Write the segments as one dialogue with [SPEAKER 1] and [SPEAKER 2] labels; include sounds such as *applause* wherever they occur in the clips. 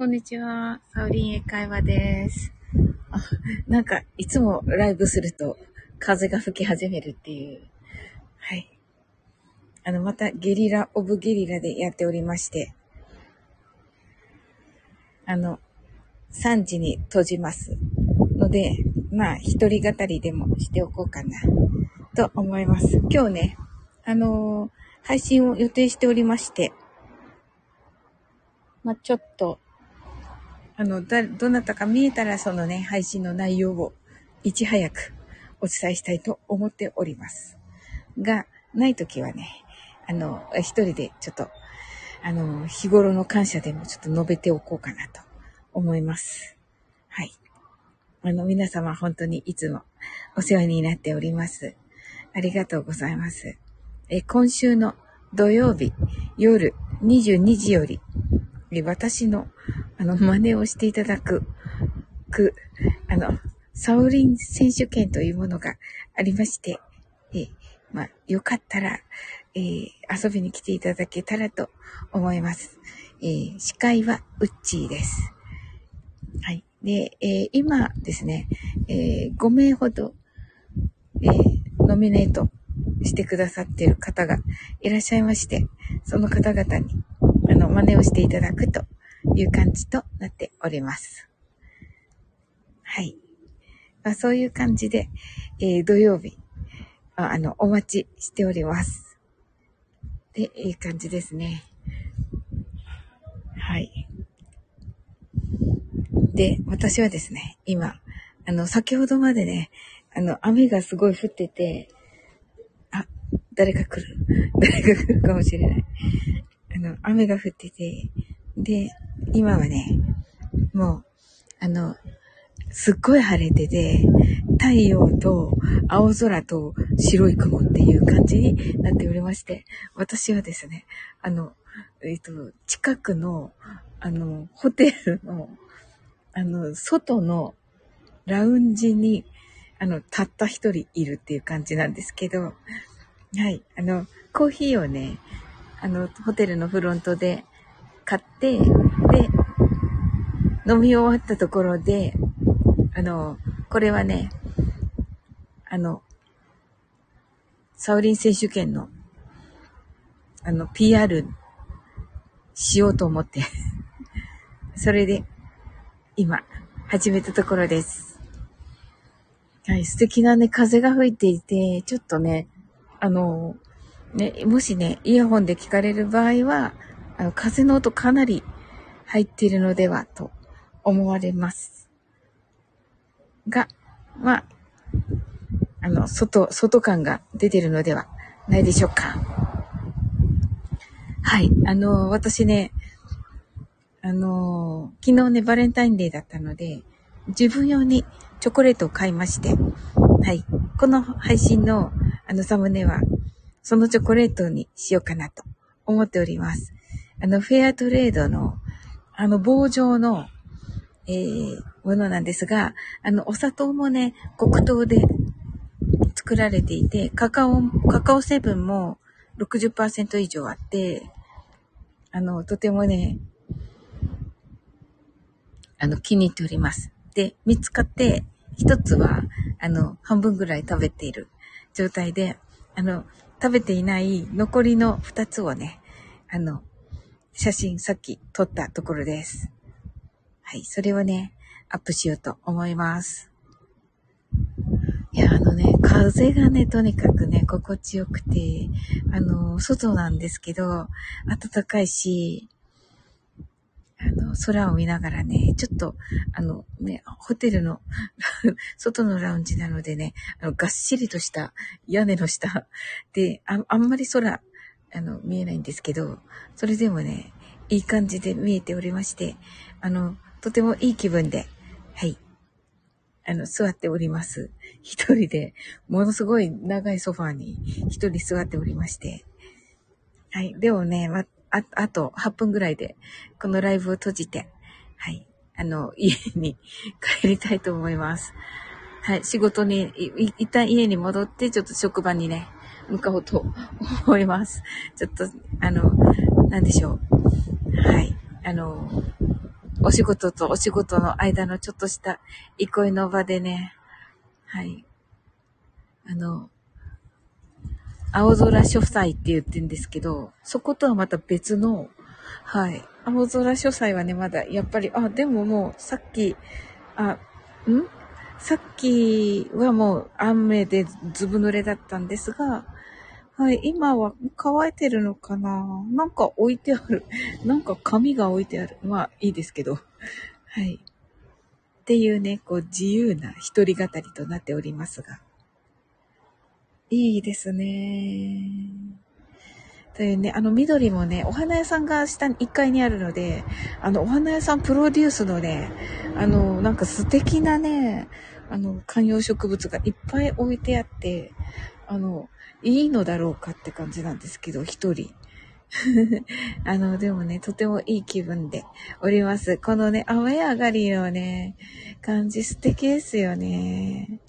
[SPEAKER 1] こんにちは。サウリン英会話です。あ、なんか、いつもライブすると風が吹き始めるっていう。はい。あの、またゲリラ、オブゲリラでやっておりまして、あの、3時に閉じますので、まあ、一人語りでもしておこうかな、と思います。今日ね、あのー、配信を予定しておりまして、まあ、ちょっと、あの、だ、どなたか見えたらそのね、配信の内容をいち早くお伝えしたいと思っております。が、ないときはね、あの、一人でちょっと、あの、日頃の感謝でもちょっと述べておこうかなと思います。はい。あの、皆様本当にいつもお世話になっております。ありがとうございます。え、今週の土曜日夜22時より、私のあの、真似をしていただく、く、あの、サウリン選手権というものがありまして、え、まあ、よかったら、えー、遊びに来ていただけたらと思います。えー、司会はウッチーです。はい。で、えー、今ですね、えー、5名ほど、え、ノミネートしてくださっている方がいらっしゃいまして、その方々に、の、真似をしていただくという感じとなっております。はい。まあ、そういう感じで、えー、土曜日あ、あの、お待ちしております。で、いい感じですね。はい。で、私はですね、今、あの、先ほどまでね、あの、雨がすごい降ってて、あ、誰か来る誰か来るかもしれない。の、雨が降ってて、で、今はね、もう、あの、すっごい晴れてて、太陽と青空と白い雲っていう感じになっておりまして、私はですね、あの、えっ、と、近くの、あの、ホテルの、あの、外のラウンジに、あの、たった一人いるっていう感じなんですけど、はい、あの、コーヒーをね、あの、ホテルのフロントで買って、で、飲み終わったところで、あの、これはね、あの、サウリン選手権の、あの、PR しようと思って *laughs* それで、今、始めたところです。はい、素敵なね、風が吹いていて、ちょっとね、あの、ね、もしね、イヤホンで聞かれる場合は、あの、風の音かなり入っているのではと思われます。が、まあ、あの、外、外感が出てるのではないでしょうか。はい。あの、私ね、あの、昨日ね、バレンタインデーだったので、自分用にチョコレートを買いまして、はい。この配信のあのサムネは、そのチョコレートにしようかなと思っております。あの、フェアトレードの、あの、棒状の、えー、ものなんですが、あの、お砂糖もね、黒糖で作られていて、カカオ、カカオ成分も60%以上あって、あの、とてもね、あの、気に入っております。で、見つかって、一つは、あの、半分ぐらい食べている状態で、あの、食べていない残りの二つをね、あの、写真さっき撮ったところです。はい、それをね、アップしようと思います。いや、あのね、風がね、とにかくね、心地よくて、あの、外なんですけど、暖かいし、の、空を見ながらね、ちょっと、あの、ね、ホテルの *laughs* 外のラウンジなのでね、あの、がっしりとした屋根の下 *laughs* で、ああんまり空あの、見えないんですけど、それでもね、いい感じで見えておりまして、あの、とてもいい気分で、はい、あの、座っております。一人で、ものすごい長いソファーに一人座っておりまして、はい、でもね、ま、あ、あと8分ぐらいで、このライブを閉じて、はい、あの、家に帰りたいと思います。はい、仕事に、一旦家に戻って、ちょっと職場にね、向かおうと思います。ちょっと、あの、なんでしょう。はい。あの、お仕事とお仕事の間のちょっとした憩いの場でね、はい。あの、青空書斎って言ってんですけど、そことはまた別の、はい。青空書斎はね、まだ、やっぱり、あ、でももう、さっき、あ、ん？さっきはもう雨でずぶ濡れだったんですが、はい、今は乾いてるのかな？なんか置いてある。*laughs* なんか紙が置いてある。まあいいですけど。はい。っていうね、こう自由な一人語りとなっておりますが。いいですね。というね、あの緑もね、お花屋さんが下に1階にあるので、あのお花屋さんプロデュースのね、あのなんか素敵なね、あの観葉植物がいっぱい置いてあって、あの、いいのだろうかって感じなんですけど、一人。*laughs* あの、でもね、とてもいい気分でおります。このね、雨上がりのね、感じ素敵ですよね。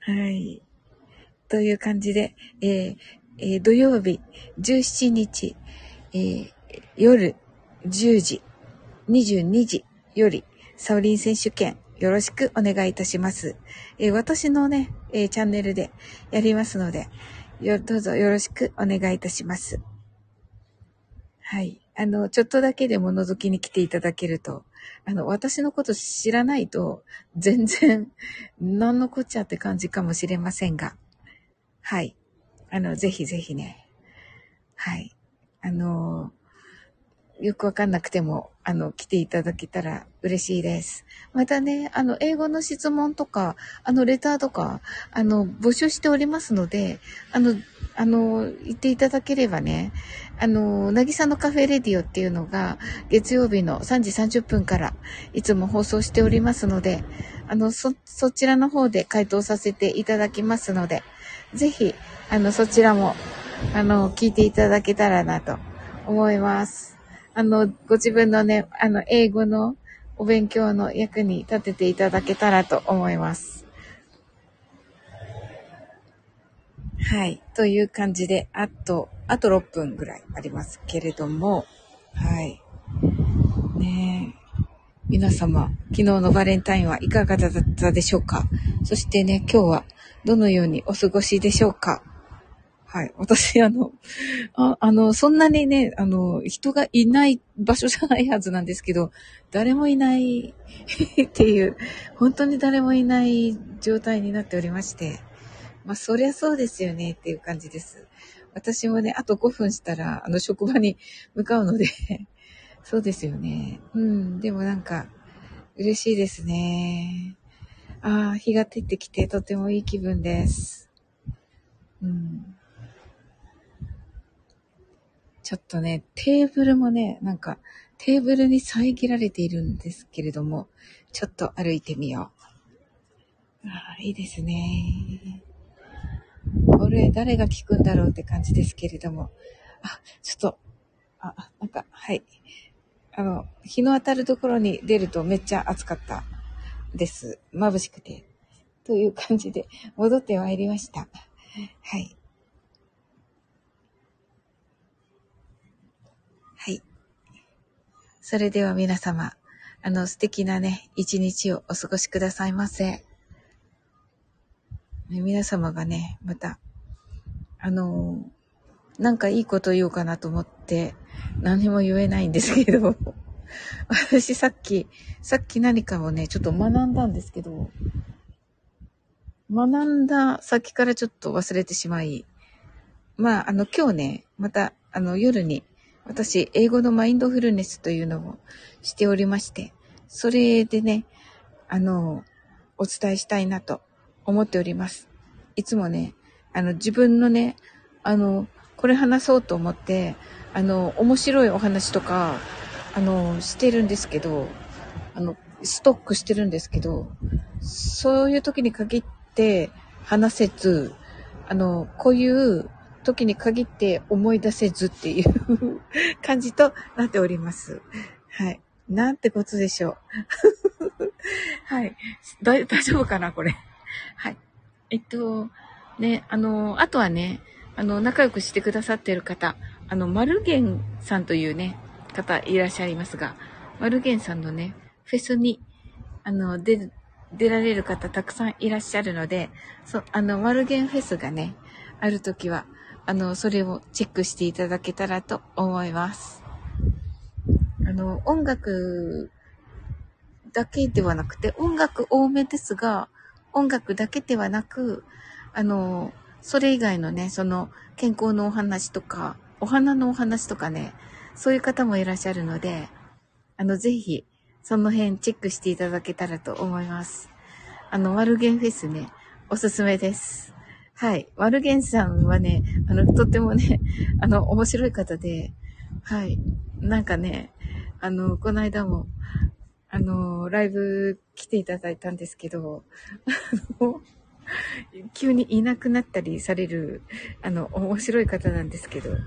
[SPEAKER 1] はい。という感じで、えーえー、土曜日17日、えー、夜10時、22時より、サオリン選手権よろしくお願いいたします。えー、私のね、えー、チャンネルでやりますので、よ、どうぞよろしくお願いいたします。はい。あの、ちょっとだけでも覗きに来ていただけると、あの、私のこと知らないと、全然、何のこっちゃって感じかもしれませんが、はい。あの、ぜひぜひね。はい。あの、よくわかんなくても、あの、来ていただけたら嬉しいです。またね、あの、英語の質問とか、あの、レターとか、あの、募集しておりますので、あの、あの、言っていただければね、あの、なぎさのカフェレディオっていうのが、月曜日の3時30分からいつも放送しておりますので、あの、そ、そちらの方で回答させていただきますので、ぜひ、あの、そちらも、あの、聞いていただけたらなと思います。あの、ご自分のね、あの、英語のお勉強の役に立てていただけたらと思います。はい。という感じで、あと、あと6分ぐらいありますけれども、はい。ね。皆様、昨日のバレンタインはいかがだったでしょうか？そしてね、今日はどのようにお過ごしでしょうか？はい。私、あの、ああの、そんなにね、あの、人がいない場所じゃないはずなんですけど、誰もいない *laughs* っていう、本当に誰もいない状態になっておりまして、まあ、そりゃそうですよねっていう感じです。私もね、あと5分したら、あの、職場に向かうのでそうですよね。うん、でもなんか、嬉しいですね。ああ、日が照ってきてとてもいい気分です。うん。ちょっとね、テーブルもね、なんか、テーブルに遮られているんですけれども、ちょっと歩いてみよう。ああ、いいですね。これ、誰が聞くんだろうって感じですけれども。あ、ちょっと、あ、なんか、はい。あの、日の当たるところに出るとめっちゃ暑かったです。眩しくて。という感じで戻ってまいりました。はい。はい。それでは皆様、あの素敵なね、一日をお過ごしくださいませ。皆様がね、また、あのなんかいいこと言おうかなと思って、何も言えないんですけど、*laughs* 私さっき、さっき何かをね、ちょっと学んだんですけど、学んだ先からちょっと忘れてしまい、まあ、あの、今日ね、また、あの、夜に、私、英語のマインドフルネスというのをしておりまして、それでね、あの、お伝えしたいなと思っております。いつもね、あの、自分のね、あの、これ話そうと思って、あの、面白いお話とか、あの、してるんですけど、あの、ストックしてるんですけど、そういう時に限って話せず、あの、こういう時に限って思い出せずっていう *laughs* 感じとなっております。はい。なんてことでしょう。*laughs* はい。大丈夫かなこれ。はい。えっと、ね、あの、あとはね、あの、仲良くしてくださってる方、あの、マルゲンさんというね、方いらっしゃいますが、マルゲンさんのね、フェスに、あの、出、出られる方たくさんいらっしゃるので、そ、あの、マルゲンフェスがね、あるときは、あの、それをチェックしていただけたらと思います。あの、音楽だけではなくて、音楽多めですが、音楽だけではなく、あの、それ以外のね、その、健康のお話とか、お花のお話とかね、そういう方もいらっしゃるので、あの、ぜひ、その辺チェックしていただけたらと思います。あの、ワルゲンフェスね、おすすめです。はい。ワルゲンさんはね、あの、とってもね、*laughs* あの、面白い方で、はい。なんかね、あの、この間も、あの、ライブ来ていただいたんですけど、あの、急にいなくなったりされる、あの、面白い方なんですけど、